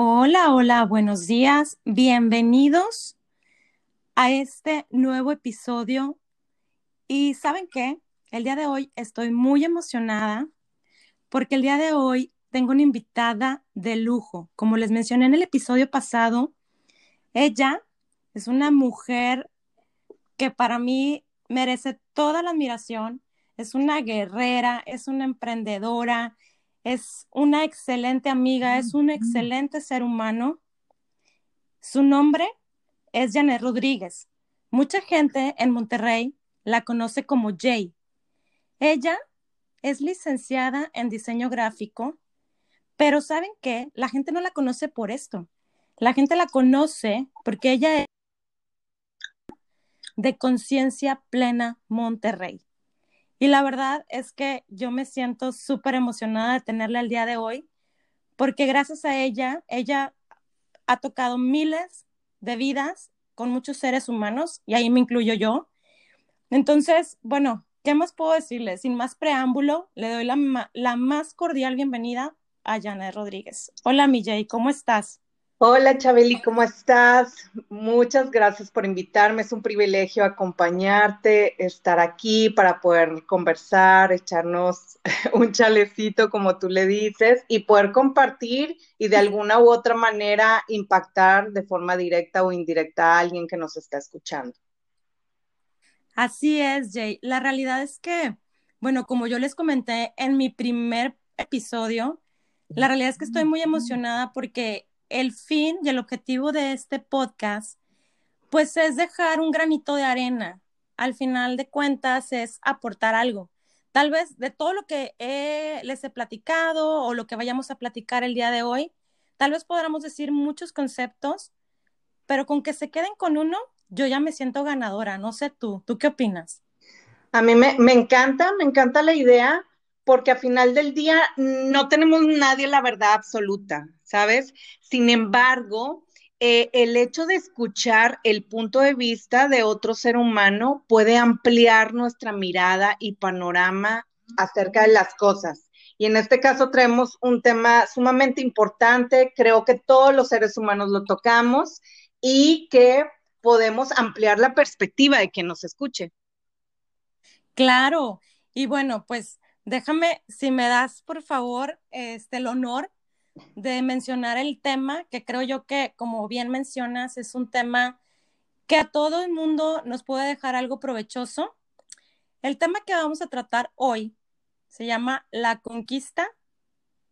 Hola, hola, buenos días. Bienvenidos a este nuevo episodio. Y saben qué? El día de hoy estoy muy emocionada porque el día de hoy tengo una invitada de lujo. Como les mencioné en el episodio pasado, ella es una mujer que para mí merece toda la admiración. Es una guerrera, es una emprendedora, es una excelente amiga, es un excelente ser humano. Su nombre es Janet Rodríguez. Mucha gente en Monterrey la conoce como Jay. Ella es licenciada en diseño gráfico, pero ¿saben qué? La gente no la conoce por esto. La gente la conoce porque ella es de Conciencia Plena Monterrey. Y la verdad es que yo me siento súper emocionada de tenerla el día de hoy, porque gracias a ella, ella ha tocado miles de vidas con muchos seres humanos, y ahí me incluyo yo. Entonces, bueno, ¿qué más puedo decirle? Sin más preámbulo, le doy la, la más cordial bienvenida a Janet Rodríguez. Hola, mi Jay, ¿cómo estás? Hola Chabeli, ¿cómo estás? Muchas gracias por invitarme. Es un privilegio acompañarte, estar aquí para poder conversar, echarnos un chalecito, como tú le dices, y poder compartir y de alguna u otra manera impactar de forma directa o indirecta a alguien que nos está escuchando. Así es, Jay. La realidad es que, bueno, como yo les comenté en mi primer episodio, la realidad es que estoy muy emocionada porque el fin y el objetivo de este podcast, pues es dejar un granito de arena. Al final de cuentas es aportar algo. Tal vez de todo lo que les he platicado o lo que vayamos a platicar el día de hoy, tal vez podamos decir muchos conceptos, pero con que se queden con uno, yo ya me siento ganadora. No sé tú, ¿tú qué opinas? A mí me, me encanta, me encanta la idea porque a final del día no tenemos nadie la verdad absoluta, ¿sabes? Sin embargo, eh, el hecho de escuchar el punto de vista de otro ser humano puede ampliar nuestra mirada y panorama acerca de las cosas. Y en este caso traemos un tema sumamente importante, creo que todos los seres humanos lo tocamos y que podemos ampliar la perspectiva de quien nos escuche. Claro, y bueno, pues Déjame, si me das, por favor, este, el honor de mencionar el tema, que creo yo que, como bien mencionas, es un tema que a todo el mundo nos puede dejar algo provechoso. El tema que vamos a tratar hoy se llama la conquista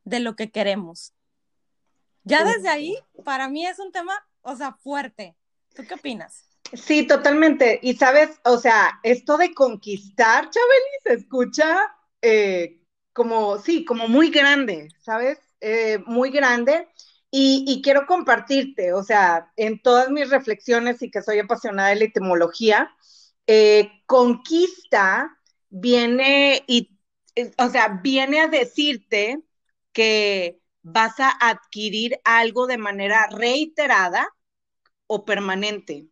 de lo que queremos. Ya desde ahí, para mí es un tema, o sea, fuerte. ¿Tú qué opinas? Sí, totalmente. Y sabes, o sea, esto de conquistar, Chabeli, se escucha eh, como, sí, como muy grande, ¿sabes? Eh, muy grande. Y, quiero compartirte, o sea, en todas mis reflexiones y que soy apasionada de la etimología, eh, conquista viene y, o sea, viene a decirte que vas a adquirir algo de manera reiterada o permanente.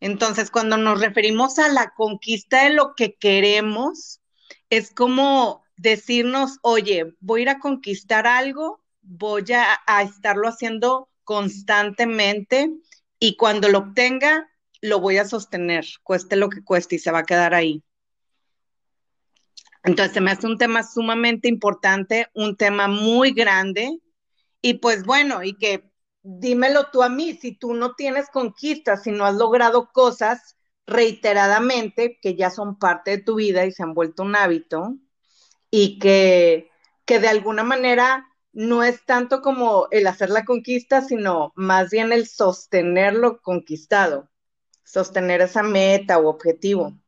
Entonces, cuando nos referimos a la conquista de lo que queremos, es como decirnos, oye, voy a ir a conquistar algo, voy a, estarlo haciendo constantemente y cuando lo obtenga, lo voy a sostener, cueste lo que cueste y se va a quedar ahí. Entonces, se me hace un tema sumamente importante, un tema muy grande y pues bueno, y que dímelo tú a mí, si tú no tienes conquistas, si no has logrado cosas, reiteradamente, que ya son parte de tu vida y se han vuelto un hábito, y que, que de alguna manera no es tanto como el hacer la conquista, sino más bien el sostener lo conquistado, sostener esa meta o objetivo.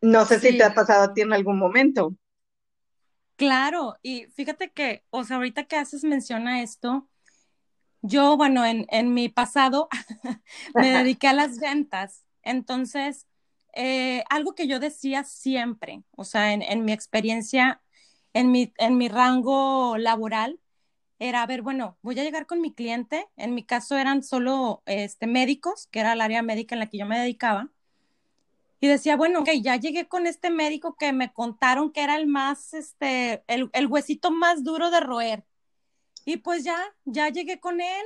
No sé si te ha pasado a ti en algún momento. Claro, y fíjate que, o sea, ahorita que haces mención a esto, yo, bueno, en, en mi pasado me dediqué a las ventas entonces, eh, algo que yo decía siempre, o sea, en, mi experiencia, en mi, en mi rango laboral, era, a ver, bueno, voy a llegar con mi cliente, en mi caso eran solo este, médicos, que era el área médica en la que yo me dedicaba, y decía, bueno, ok, ya llegué con este médico que me contaron que era el más, este, el, el huesito más duro de roer. Y pues ya, ya llegué con él.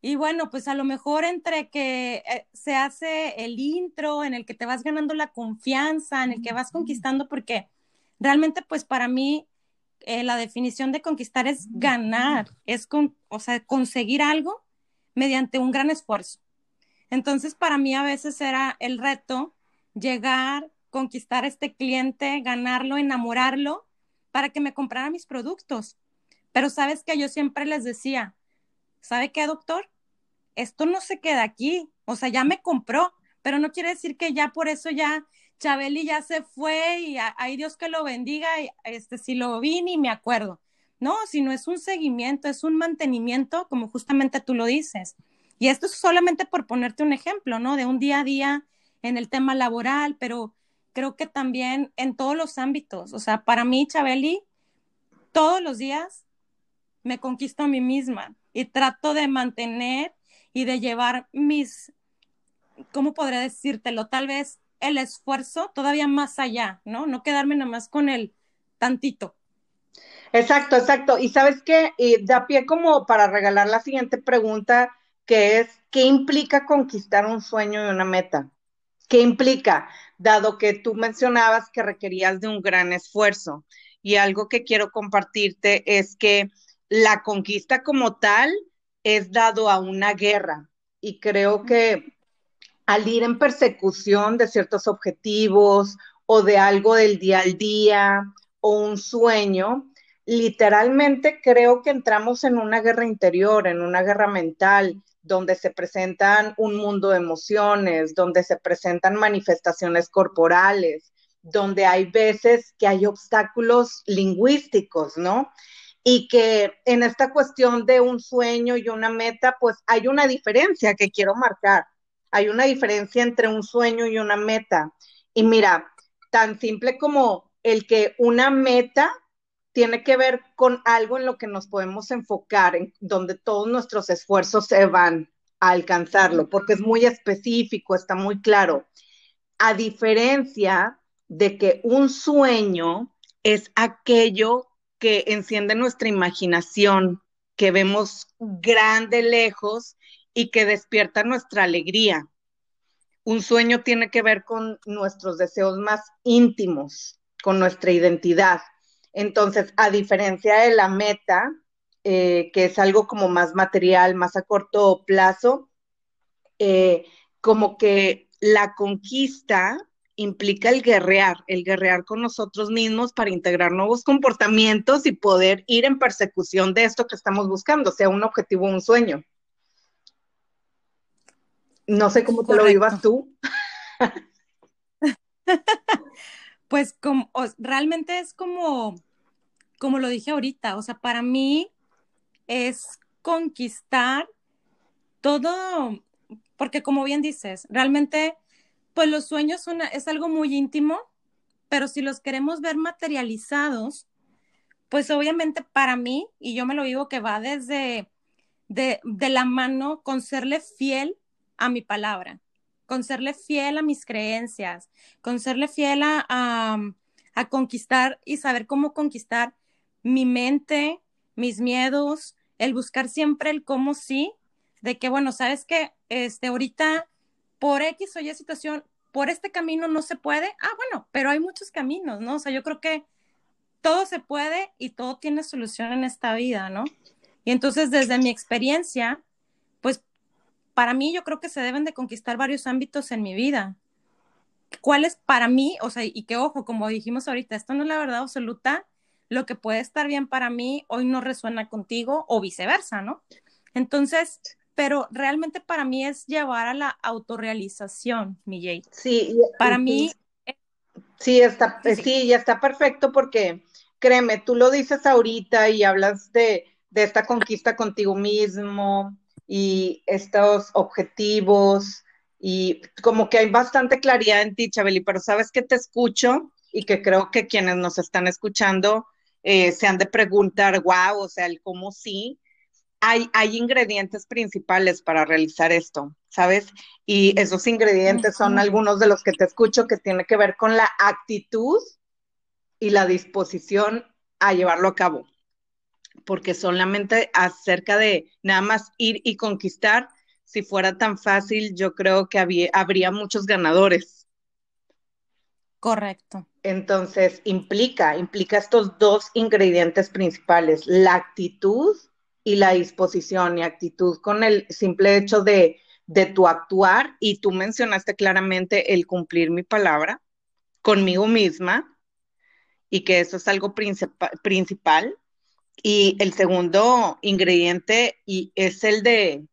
Y bueno, pues a lo mejor entre que eh, se hace el intro, en el que te vas ganando la confianza, en el que vas conquistando, porque realmente pues para mí eh, la definición de conquistar es ganar, es con, o sea, conseguir algo mediante un gran esfuerzo. Entonces, para mí a veces era el reto llegar, conquistar a este cliente, ganarlo, enamorarlo, para que me comprara mis productos. Pero sabes que yo siempre les decía, ¿sabe qué, doctor? Esto no se queda aquí, o sea, ya me compró, pero no quiere decir que ya por eso ya Chabeli ya se fue y hay Dios que lo bendiga, este, si lo vi ni me acuerdo. No, sino es un seguimiento, es un mantenimiento, como justamente tú lo dices. Y esto es solamente por ponerte un ejemplo, ¿no? De un día a día en el tema laboral, pero creo que también en todos los ámbitos. O sea, para mí, Chabeli, todos los días me conquisto a mí misma y trato de mantener y de llevar mis, ¿cómo podría decírtelo? Tal vez el esfuerzo todavía más allá, ¿no? No quedarme nada más con el tantito. Exacto, exacto. Y sabes qué, y da pie como para regalar la siguiente pregunta que es, ¿qué implica conquistar un sueño y una meta? ¿Qué implica? Dado que tú mencionabas que requerías de un gran esfuerzo. Y algo que quiero compartirte es que la conquista como tal es dado a una guerra. Y creo que al ir en persecución de ciertos objetivos o de algo del día al día o un sueño, literalmente creo que entramos en una guerra interior, en una guerra mental, donde se presentan un mundo de emociones, donde se presentan manifestaciones corporales, donde hay veces que hay obstáculos lingüísticos, ¿no? Y que en esta cuestión de un sueño y una meta, pues hay una diferencia que quiero marcar. Hay una diferencia entre un sueño y una meta. Y mira, tan simple como el que una meta tiene que ver con algo en lo que nos podemos enfocar, en donde todos nuestros esfuerzos se van a alcanzarlo, porque es muy específico, está muy claro. A diferencia de que un sueño es aquello que enciende nuestra imaginación, que vemos grande lejos y que despierta nuestra alegría. Un sueño tiene que ver con nuestros deseos más íntimos, con nuestra identidad. Entonces, a diferencia de la meta, eh, que es algo como más material, más a corto plazo, eh, como que la conquista implica el guerrear, el guerrear con nosotros mismos para integrar nuevos comportamientos y poder ir en persecución de esto que estamos buscando, sea un objetivo o un sueño. No sé cómo te lo vivas tú. pues como, realmente es como como lo dije ahorita, o sea, para mí es conquistar todo, porque como bien dices, realmente, pues los sueños son, es algo muy íntimo, pero si los queremos ver materializados, pues obviamente para mí, y yo me lo digo que va desde de, de la mano con serle fiel a mi palabra, con serle fiel a mis creencias, con serle fiel a, a, conquistar y saber cómo conquistar mi mente, mis miedos, el buscar siempre el cómo sí, de que, bueno, sabes que este, ahorita por X o Y situación, por este camino no se puede, ah, bueno, pero hay muchos caminos, ¿no? O sea, yo creo que todo se puede y todo tiene solución en esta vida, ¿no? Y entonces, desde mi experiencia, para mí yo creo que se deben de conquistar varios ámbitos en mi vida. ¿Cuál es para mí? O sea, y que ojo, como dijimos ahorita, esto no es la verdad absoluta, lo que puede estar bien para mí hoy no resuena contigo o viceversa, ¿no? Entonces, pero realmente para mí es llevar a la autorrealización, mi Jade. Sí, para mí. Sí, está, sí, ya está perfecto porque créeme, tú lo dices ahorita y hablas de, de esta conquista contigo mismo y estos objetivos y como que hay bastante claridad en ti, Chabeli, pero sabes que te escucho y que creo que quienes nos están escuchando eh, se han de preguntar, wow, o sea, el cómo sí. Hay, hay ingredientes principales para realizar esto, ¿sabes? Y esos ingredientes son algunos de los que te escucho que tiene que ver con la actitud y la disposición a llevarlo a cabo. Porque solamente acerca de nada más ir y conquistar, si fuera tan fácil, yo creo que habría muchos ganadores. Correcto. Entonces, implica, implica estos dos ingredientes principales, la actitud y la disposición y actitud con el simple hecho de, de tu actuar y tú mencionaste claramente el cumplir mi palabra conmigo misma y que eso es algo principal. Y el segundo ingrediente y es el de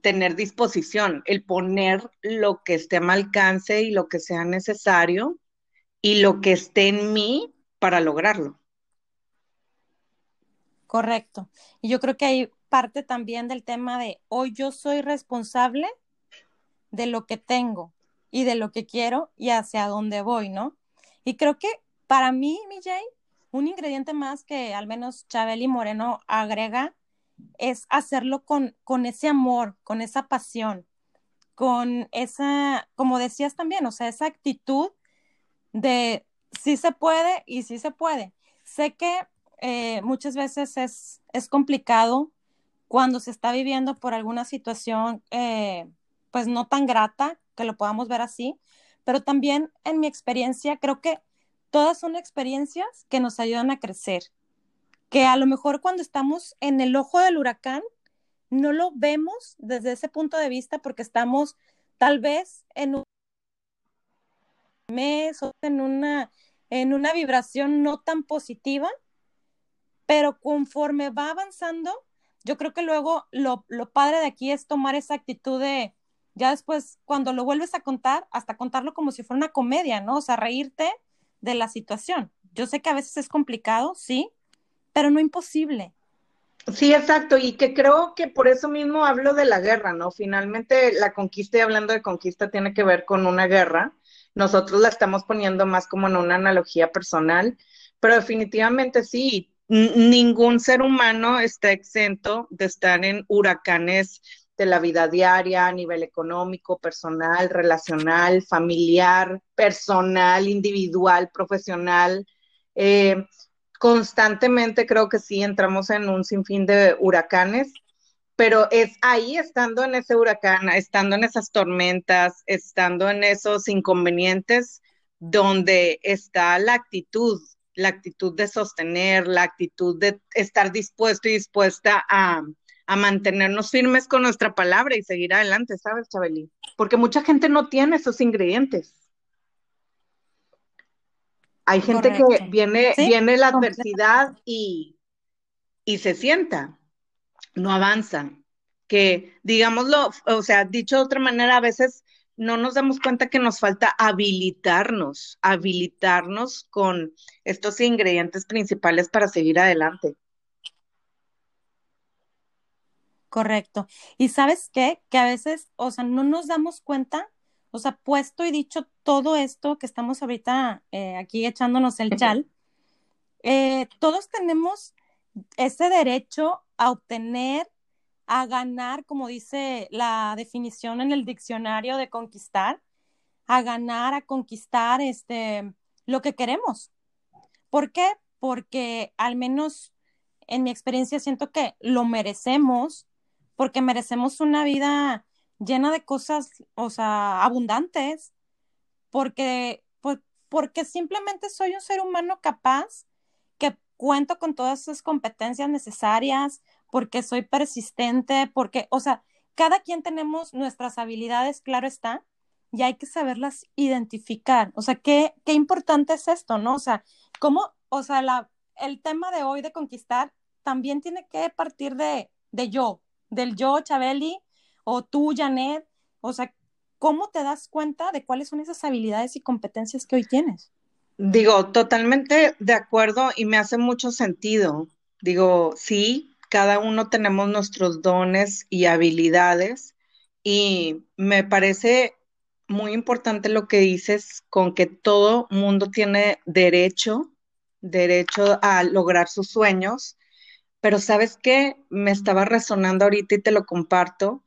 tener disposición, el poner lo que esté a mi alcance y lo que sea necesario y lo que esté en mí para lograrlo. Correcto. Y yo creo que hay parte también del tema de hoy yo soy responsable de lo que tengo y de lo que quiero y hacia dónde voy, ¿no? Y creo que para mí, mi un ingrediente más que al menos Chabeli Moreno agrega es hacerlo con, con ese amor, con esa pasión, con esa, como decías también, o sea, esa actitud de sí se puede y sí se puede. Sé que eh, muchas veces es, es, complicado cuando se está viviendo por alguna situación, eh, pues no tan grata, que lo podamos ver así, pero también en mi experiencia creo que todas son experiencias que nos ayudan a crecer, que a lo mejor cuando estamos en el ojo del huracán no lo vemos desde ese punto de vista porque estamos tal vez en un mes o en una, en una vibración no tan positiva, pero conforme va avanzando, yo creo que luego lo, lo padre de aquí es tomar esa actitud de, ya después, cuando lo vuelves a contar, hasta contarlo como si fuera una comedia, ¿no? O sea, reírte de la situación. Yo sé que a veces es complicado, sí, pero no imposible. Sí, exacto, y que creo que por eso mismo hablo de la guerra, ¿no? Finalmente la conquista, y hablando de conquista, tiene que ver con una guerra. Nosotros la estamos poniendo más como en una analogía personal, pero definitivamente sí, ningún ser humano está exento de estar en huracanes de la vida diaria a nivel económico, personal, relacional, familiar, personal, individual, profesional. Eh, constantemente creo que sí entramos en un sinfín de huracanes, pero es ahí estando en ese huracán, estando en esas tormentas, estando en esos inconvenientes, donde está la actitud, la actitud de sostener, la actitud de estar dispuesto y dispuesta a, a mantenernos firmes con nuestra palabra y seguir adelante, ¿sabes, Chabeli? Porque mucha gente no tiene esos ingredientes. Hay gente que viene, viene la adversidad y, y se sienta, no avanza. Que, digámoslo, o sea, dicho de otra manera, a veces no nos damos cuenta que nos falta habilitarnos, habilitarnos con estos ingredientes principales para seguir adelante. Correcto. Y sabes qué? Que a veces, o sea, no nos damos cuenta, o sea, puesto y dicho todo esto que estamos ahorita eh, aquí echándonos el chal, eh, todos tenemos ese derecho a obtener, a ganar, como dice la definición en el diccionario de conquistar, a ganar, a conquistar este, lo que queremos. ¿Por qué? Porque al menos en mi experiencia siento que lo merecemos, porque merecemos una vida llena de cosas, o sea, abundantes, porque, pues, porque simplemente soy un ser humano capaz que cuento con todas esas competencias necesarias, porque soy persistente, porque, o sea, cada quien tenemos nuestras habilidades, claro está, y hay que saberlas identificar. O sea, qué, qué importante es esto, ¿no? O sea, cómo, o sea, la, el tema de hoy de conquistar también tiene que partir de, de yo, del yo, Chabeli, o tú, Janet, o sea, ¿cómo te das cuenta de cuáles son esas habilidades y competencias que hoy tienes? Digo, totalmente de acuerdo y me hace mucho sentido. Digo, sí, cada uno tenemos nuestros dones y habilidades y me parece muy importante lo que dices con que todo mundo tiene derecho, derecho a lograr sus sueños pero sabes qué, me estaba resonando ahorita y te lo comparto,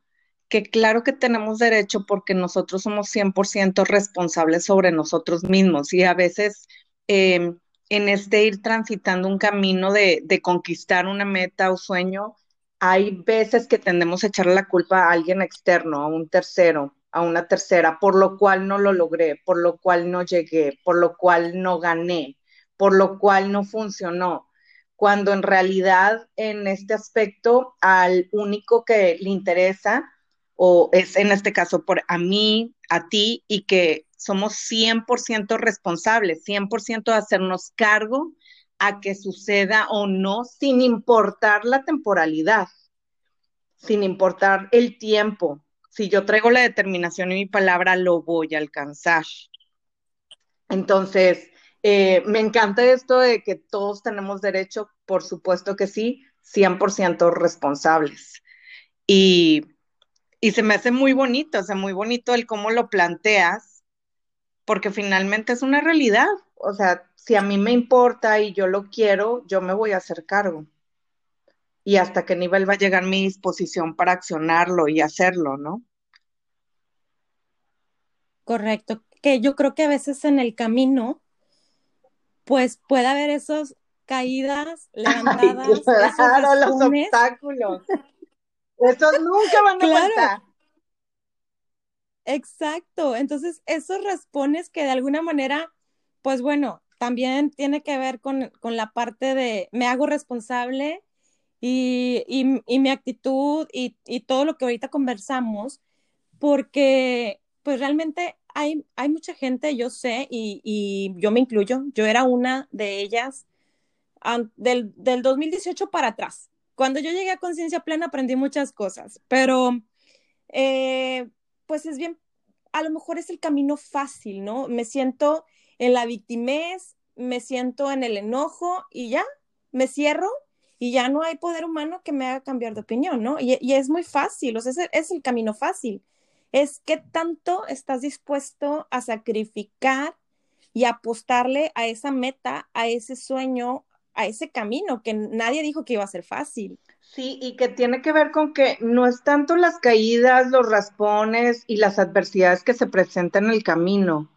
que claro que tenemos derecho porque nosotros somos 100% responsables sobre nosotros mismos y a veces em, en este ir transitando un camino de, de conquistar una meta o sueño, hay veces que tendemos a echarle la culpa a alguien externo, a un tercero, a una tercera, por lo cual no lo logré, por lo cual no llegué, por lo cual no gané, por lo cual no funcionó, cuando en realidad en este aspecto al único que le interesa o es en este caso por a mí, a ti y que somos 100% responsables, 100% de hacernos cargo a que suceda o no, sin importar la temporalidad, sin importar el tiempo. Si yo traigo la determinación y mi palabra, lo voy a alcanzar. Entonces, eh, me encanta esto de que todos tenemos derecho, por supuesto que sí, 100% responsables. Y, y se me hace muy bonito, o sea, muy bonito el cómo lo planteas, porque finalmente es una realidad. O sea, si a mí me importa y yo lo quiero, yo me voy a hacer cargo. Y hasta qué nivel va a llegar mi disposición para accionarlo y hacerlo, ¿no? Correcto. Que yo creo que a veces en el camino, pues puede haber esas caídas, levantadas. claro, los obstáculos. Esos nunca van a claro. Exacto. Entonces, esos respones que de alguna manera, pues bueno, también tiene que ver con, la parte de me hago responsable y, mi actitud y, todo lo que ahorita conversamos, porque pues realmente hay, mucha gente, yo sé, y, yo me incluyo, yo era una de ellas del, del 2018 para atrás. Cuando yo llegué a conciencia plena aprendí muchas cosas, pero eh, pues es bien, a lo mejor es el camino fácil, ¿no? Me siento en la victimez, me siento en el enojo y ya, me cierro y ya no hay poder humano que me haga cambiar de opinión, ¿no? Y, es muy fácil, o sea, es el camino fácil. Es qué tanto estás dispuesto a sacrificar y apostarle a esa meta, a ese sueño, a ese camino que nadie dijo que iba a ser fácil. Sí, y que tiene que ver con que no es tanto las caídas, los raspones y las adversidades que se presentan en el camino.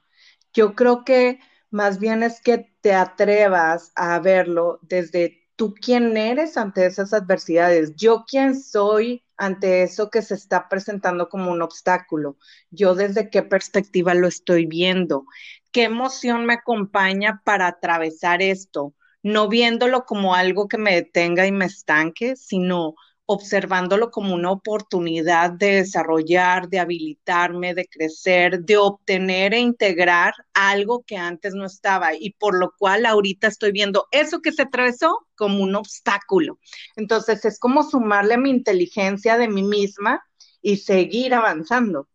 Yo creo que más bien es que te atrevas a verlo desde tú quién eres ante esas adversidades, yo quién soy ante eso que se está presentando como un obstáculo, yo desde qué perspectiva lo estoy viendo, qué emoción me acompaña para atravesar esto no viéndolo como algo que me detenga y me estanque, sino observándolo como una oportunidad de desarrollar, de habilitarme, de crecer, de obtener e integrar algo que antes no estaba y por lo cual ahorita estoy viendo eso que se atravesó como un obstáculo. Entonces es como sumarle a mi inteligencia de mí misma y seguir avanzando.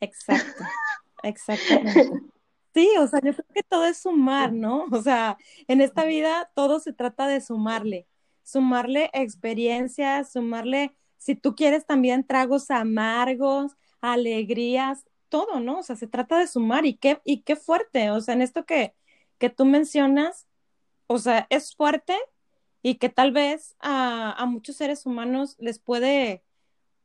Exacto, exactamente. Sí, o sea, yo creo que todo es sumar, ¿no? O sea, en esta vida todo se trata de sumarle, sumarle experiencias, sumarle, si tú quieres también tragos amargos, alegrías, todo, ¿no? O sea, se trata de sumar y qué, y qué fuerte, o sea, en esto que, que tú mencionas, o sea, es fuerte y que tal vez a, a muchos seres humanos les puede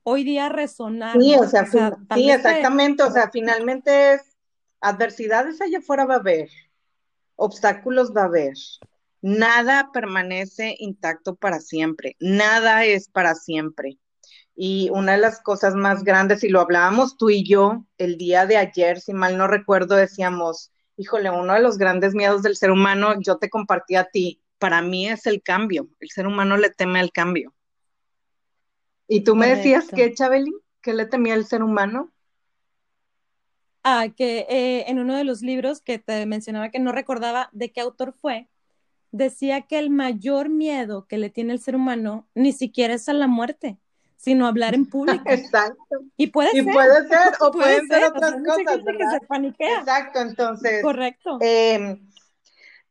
hoy día resonar. Sí, o sea, sí, exactamente, o sea, finalmente es adversidades allá afuera va a haber, obstáculos va a haber. Nada permanece intacto para siempre, nada es para siempre. Y una de las cosas más grandes, y lo hablábamos tú y yo el día de ayer, si mal no recuerdo, decíamos, híjole, uno de los grandes miedos del ser humano, yo te compartí a ti, para mí es el cambio, el ser humano le teme al cambio. Y tú me decías que, Chabeli, ¿qué le temía el ser humano? Que eh, en uno de los libros que te mencionaba que no recordaba de qué autor fue, decía que el mayor miedo que le tiene el ser humano ni siquiera es a la muerte, sino hablar en público. Exacto. Y puede y ser. puede ser, o pueden ser, otras cosas. Exacto, entonces. Correcto. Em,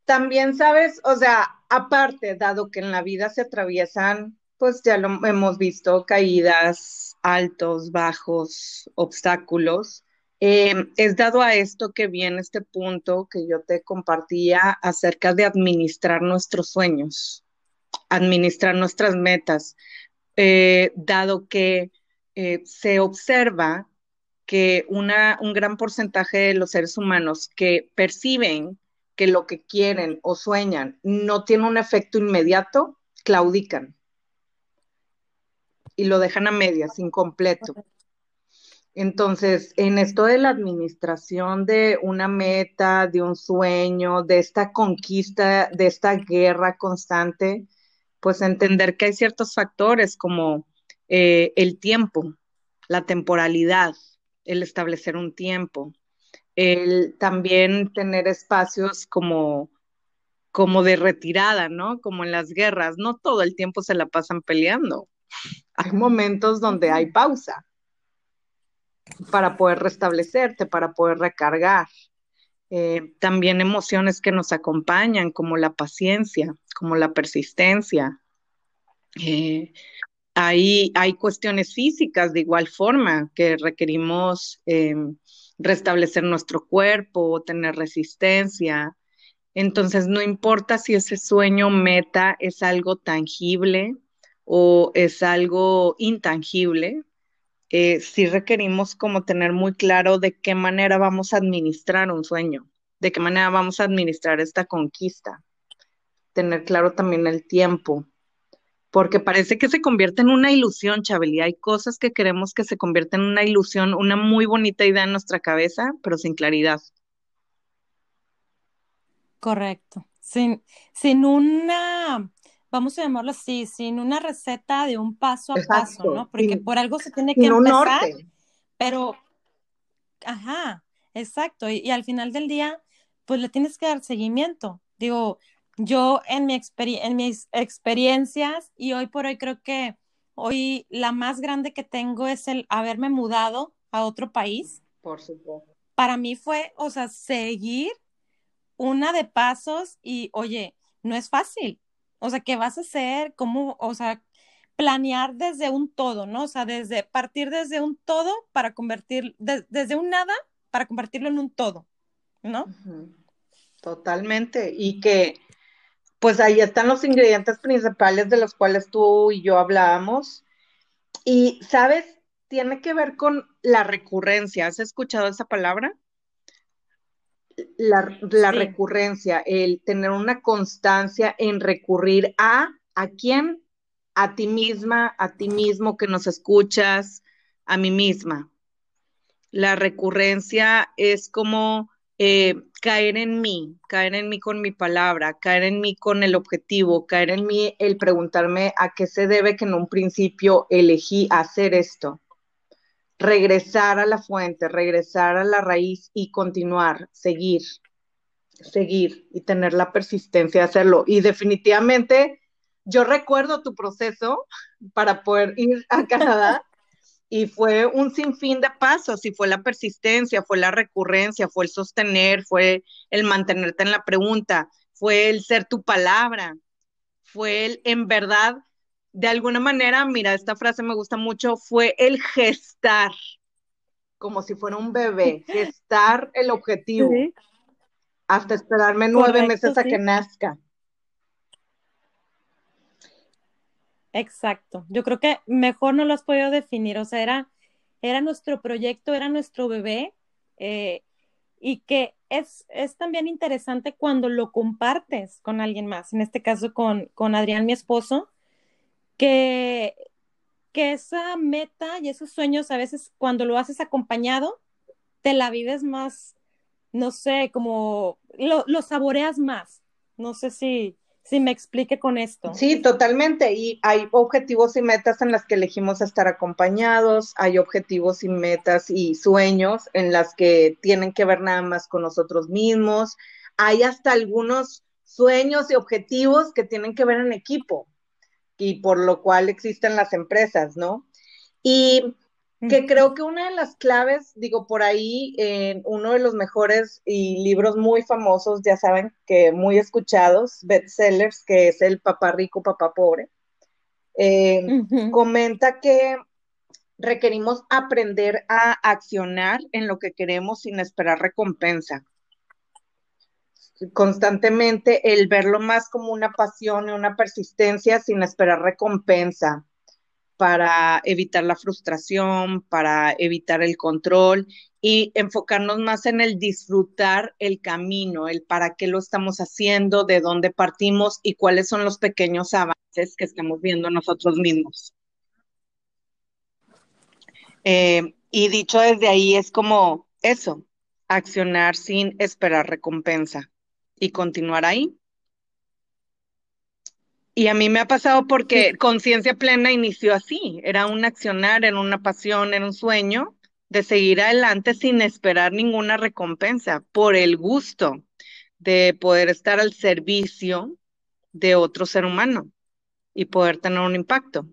también sabes, o sea, aparte, dado que en la vida se atraviesan, pues ya lo hemos visto, caídas, altos, bajos, obstáculos. Eh, es dado a esto que viene este punto que yo te compartía acerca de administrar nuestros sueños, administrar nuestras metas, eh, dado que eh, se observa que un gran porcentaje de los seres humanos que perciben que lo que quieren o sueñan no tiene un efecto inmediato, claudican y lo dejan a medias, incompleto. Entonces, en esto de la administración de una meta, de un sueño, de esta conquista, de esta guerra constante, pues entender que hay ciertos factores como eh, el tiempo, la temporalidad, el establecer un tiempo, el también tener espacios como como de retirada, ¿no? Como en las guerras, no todo el tiempo se la pasan peleando. Hay momentos donde hay pausa para poder restablecerte, para poder recargar. Eh, también emociones que nos acompañan, como la paciencia, como la persistencia. Eh, hay, hay, cuestiones físicas de igual forma que requerimos eh, restablecer nuestro cuerpo, tener resistencia. Entonces, no importa si ese sueño meta es algo tangible o es algo intangible, eh, sí requerimos como tener muy claro de qué manera vamos a administrar un sueño, de qué manera vamos a administrar esta conquista, tener claro también el tiempo, porque parece que se convierte en una ilusión, Chabeli. Hay cosas que queremos que se conviertan en una ilusión, una muy bonita idea en nuestra cabeza, pero sin claridad. Correcto. Sin, sin una vamos a llamarlo así, sin una receta de un paso a paso, ¿no? Porque por algo se tiene que empezar, pero, ajá, exacto, y, al final del día, pues le tienes que dar seguimiento. Digo, yo en, mi en mis experiencias, y hoy por hoy creo que hoy la más grande que tengo es el haberme mudado a otro país. Por supuesto. Para mí fue, o sea, seguir una de pasos y, oye, no es fácil, o sea, ¿qué vas a hacer? ¿Cómo, o sea, planear desde un todo, ¿no? O sea, desde partir desde un todo para convertir, desde un nada para convertirlo en un todo, ¿no? Totalmente. Y que, pues ahí están los ingredientes principales de los cuales tú y yo hablábamos. Y, ¿sabes? Tiene que ver con la recurrencia. ¿Has escuchado esa palabra? La, recurrencia, el tener una constancia en recurrir a, ¿a quién? A ti misma, a ti mismo que nos escuchas, a mí misma. La recurrencia es como eh, caer en mí, caer en mí con mi palabra, caer en mí con el objetivo, caer en mí el preguntarme a qué se debe que en un principio elegí hacer esto regresar a la fuente, regresar a la raíz y continuar, seguir, seguir y tener la persistencia de hacerlo. Y definitivamente, yo recuerdo tu proceso para poder ir a Canadá y fue un sinfín de pasos y fue la persistencia, fue la recurrencia, fue el sostener, fue el mantenerte en la pregunta, fue el ser tu palabra, fue el en verdad de alguna manera, mira, esta frase me gusta mucho, fue el gestar, como si fuera un bebé, gestar el objetivo, hasta esperarme nueve meses a que nazca. Exacto, yo creo que mejor no lo has podido definir, o sea, era, era nuestro proyecto, era nuestro bebé, eh, y que es, es, también interesante cuando lo compartes con alguien más, en este caso con, con Adrián, mi esposo, que, que esa meta y esos sueños a veces cuando lo haces acompañado, te la vives más, no sé, como lo, lo saboreas más. No sé si, si me explique con esto. Sí, totalmente. Y hay objetivos y metas en las que elegimos estar acompañados, hay objetivos y metas y sueños en las que tienen que ver nada más con nosotros mismos. Hay hasta algunos sueños y objetivos que tienen que ver en equipo y por lo cual existen las empresas, ¿no? Y que creo que una de las claves, digo, por ahí, en uno de los mejores y libros muy famosos, ya saben que muy escuchados, bestsellers, que es el Papá Rico, Papá Pobre, eh, comenta que requerimos aprender a accionar en lo que queremos sin esperar recompensa constantemente el verlo más como una pasión y una persistencia sin esperar recompensa. para evitar la frustración, para evitar el control y enfocarnos más en el disfrutar el camino, el para qué lo estamos haciendo, de dónde partimos y cuáles son los pequeños avances que estamos viendo nosotros mismos. Eh, y dicho desde ahí es como eso, accionar sin esperar recompensa y continuar ahí. Y a mí me ha pasado porque conciencia plena inició así, era un accionar, era una pasión, era un sueño de seguir adelante sin esperar ninguna recompensa, por el gusto de poder estar al servicio de otro ser humano y poder tener un impacto.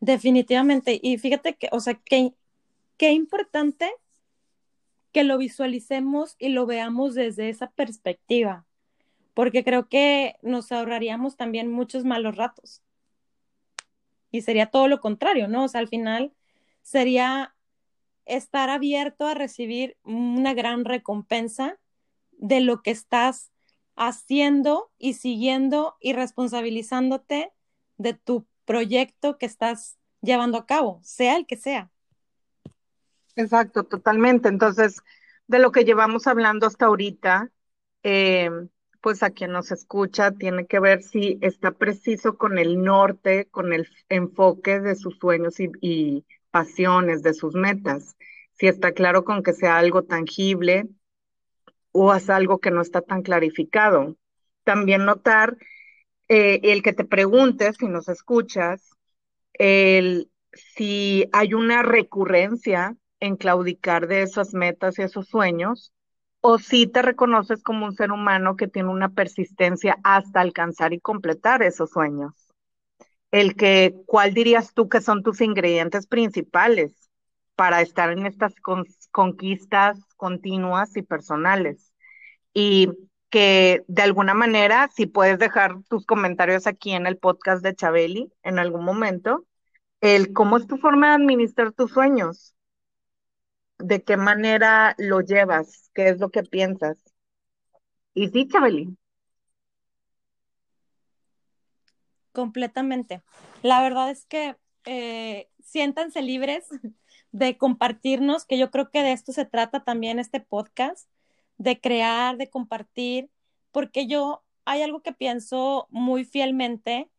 Definitivamente. Y fíjate que, o sea, qué, qué importante que lo visualicemos y lo veamos desde esa perspectiva, porque creo que nos ahorraríamos también muchos malos ratos. Y sería todo lo contrario, ¿no? O sea, al final sería estar abierto a recibir una gran recompensa de lo que estás haciendo y siguiendo y responsabilizándote de tu proyecto que estás llevando a cabo, sea el que sea. Exacto, totalmente. Entonces, de lo que llevamos hablando hasta ahorita, eh, pues a quien nos escucha tiene que ver si está preciso con el norte, con el enfoque de sus sueños y, pasiones, de sus metas. Si está claro con que sea algo tangible o es algo que no está tan clarificado. También notar eh, el que te preguntes, si nos escuchas, el, si hay una recurrencia en claudicar de esas metas y esos sueños, o si te reconoces como un ser humano que tiene una persistencia hasta alcanzar y completar esos sueños. El que, ¿cuál dirías tú que son tus ingredientes principales para estar en estas conquistas continuas y personales? Y que de alguna manera, si puedes dejar tus comentarios aquí en el podcast de Chabeli en algún momento, el cómo es tu forma de administrar tus sueños, de qué manera lo llevas, qué es lo que piensas. Y sí, Chabeli. Completamente. La verdad es que eh, siéntanse libres de compartirnos, que yo creo que de esto se trata también este podcast, de crear, de compartir, porque yo hay algo que pienso muy fielmente,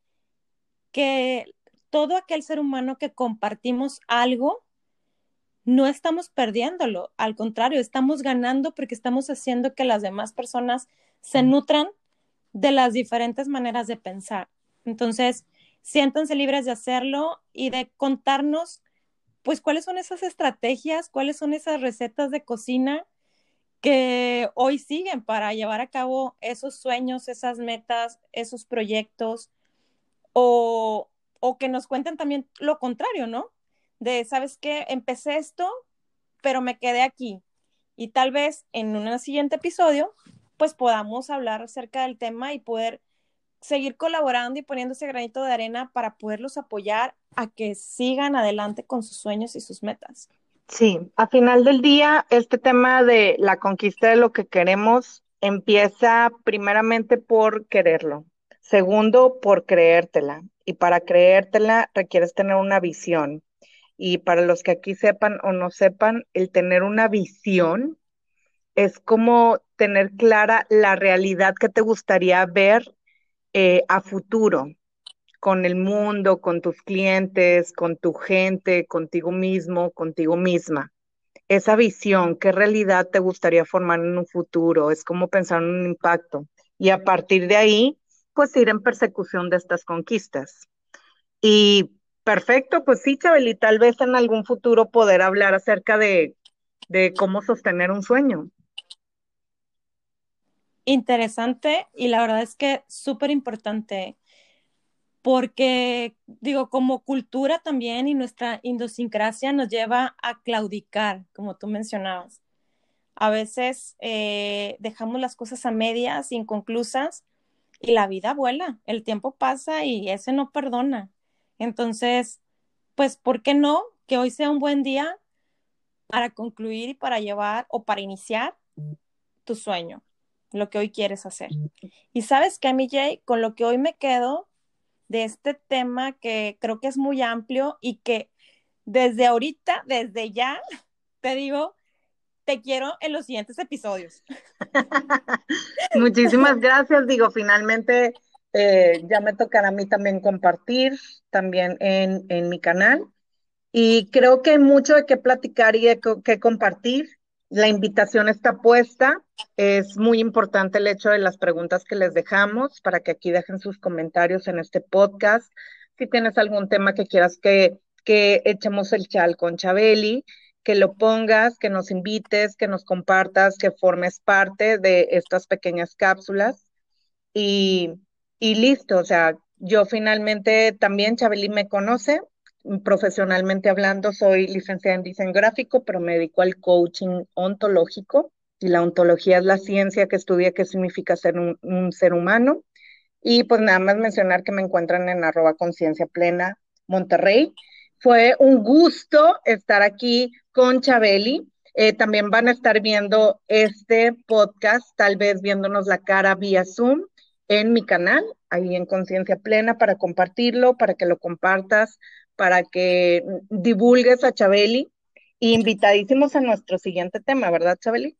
que todo aquel ser humano que compartimos algo, no estamos perdiéndolo, al contrario, estamos ganando porque estamos haciendo que las demás personas se nutran de las diferentes maneras de pensar. Entonces, siéntanse libres de hacerlo y de contarnos, pues, cuáles son esas estrategias, cuáles son esas recetas de cocina que hoy siguen para llevar a cabo esos sueños, esas metas, esos proyectos, o, o que nos cuenten también lo contrario, ¿no? De, ¿sabes qué? Empecé esto, pero me quedé aquí. Y tal vez en un siguiente episodio, pues podamos hablar acerca del tema y poder seguir colaborando y poniendo ese granito de arena para poderlos apoyar a que sigan adelante con sus sueños y sus metas. Sí, a final del día, este tema de la conquista de lo que queremos empieza primeramente por quererlo, segundo por creértela y para creértela requieres tener una visión. Y para los que aquí sepan o no sepan, el tener una visión es como tener clara la realidad que te gustaría ver eh, a futuro con el mundo, con tus clientes, con tu gente, contigo mismo, contigo misma. Esa visión, qué realidad te gustaría formar en un futuro, es como pensar en un impacto. Y a partir de ahí, pues ir en persecución de estas conquistas. Y perfecto, pues sí, Chabeli, tal vez en algún futuro poder hablar acerca de, cómo sostener un sueño. Interesante y la verdad es que súper importante porque digo, como cultura también y nuestra idiosincrasia nos lleva a claudicar, como tú mencionabas. A veces eh, dejamos las cosas a medias, inconclusas, y la vida vuela, el tiempo pasa y ese no perdona. Entonces, pues, ¿por qué no? Que hoy sea un buen día para concluir y para llevar o para iniciar tu sueño, lo que hoy quieres hacer. Y sabes que, mi con lo que hoy me quedo de este tema que creo que es muy amplio y que desde ahorita, desde ya, te digo, te quiero en los siguientes episodios. Muchísimas gracias. Digo, finalmente eh, ya me tocará a mí también compartir también en, en mi canal. Y creo que hay mucho de qué platicar y de qué compartir. La invitación está puesta. Es muy importante el hecho de las preguntas que les dejamos para que aquí dejen sus comentarios en este podcast. Si tienes algún tema que quieras que, que echemos el chal con Chabeli, que lo pongas, que nos invites, que nos compartas, que formes parte de estas pequeñas cápsulas. Y, y listo, o sea, yo finalmente también, Chabeli me conoce, profesionalmente hablando, soy licenciada en diseño gráfico, pero me dedico al coaching ontológico. Y la ontología es la ciencia que estudia qué significa ser un, un ser humano. Y pues nada más mencionar que me encuentran en arroba conciencia plena Monterrey. Fue un gusto estar aquí con Chabeli. Eh, también van a estar viendo este podcast, tal vez viéndonos la cara vía Zoom en mi canal, ahí en Conciencia Plena, para compartirlo, para que lo compartas, para que divulgues a Chabeli. Invitadísimos a nuestro siguiente tema, ¿verdad, Chabeli?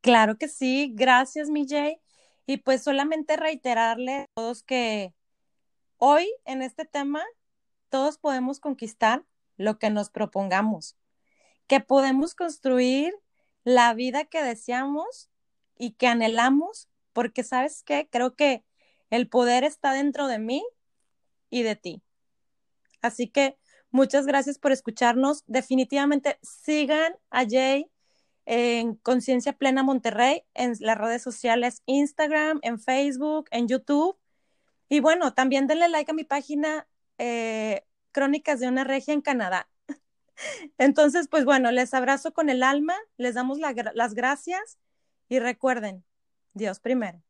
Claro que sí, gracias, mi Jay. Y pues solamente reiterarle a todos que hoy en este tema todos podemos conquistar lo que nos propongamos, que podemos construir la vida que deseamos y que anhelamos, porque sabes qué, creo que el poder está dentro de mí y de ti. Así que muchas gracias por escucharnos. Definitivamente sigan a Jay en Conciencia Plena Monterrey, en las redes sociales Instagram, en Facebook, en YouTube. Y bueno, también denle like a mi página eh, Crónicas de una Regia en Canadá. Entonces, pues bueno, les abrazo con el alma, les damos las gracias y recuerden, Dios primero.